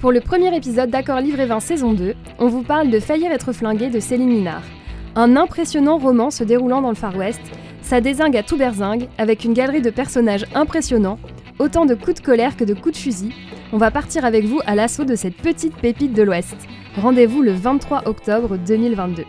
Pour le premier épisode d'Accord Livre et 20 saison 2, on vous parle de Faillir être flingué de Céline Minard. Un impressionnant roman se déroulant dans le Far West, ça désingue à tout berzingue, avec une galerie de personnages impressionnants, autant de coups de colère que de coups de fusil. On va partir avec vous à l'assaut de cette petite pépite de l'Ouest. Rendez-vous le 23 octobre 2022.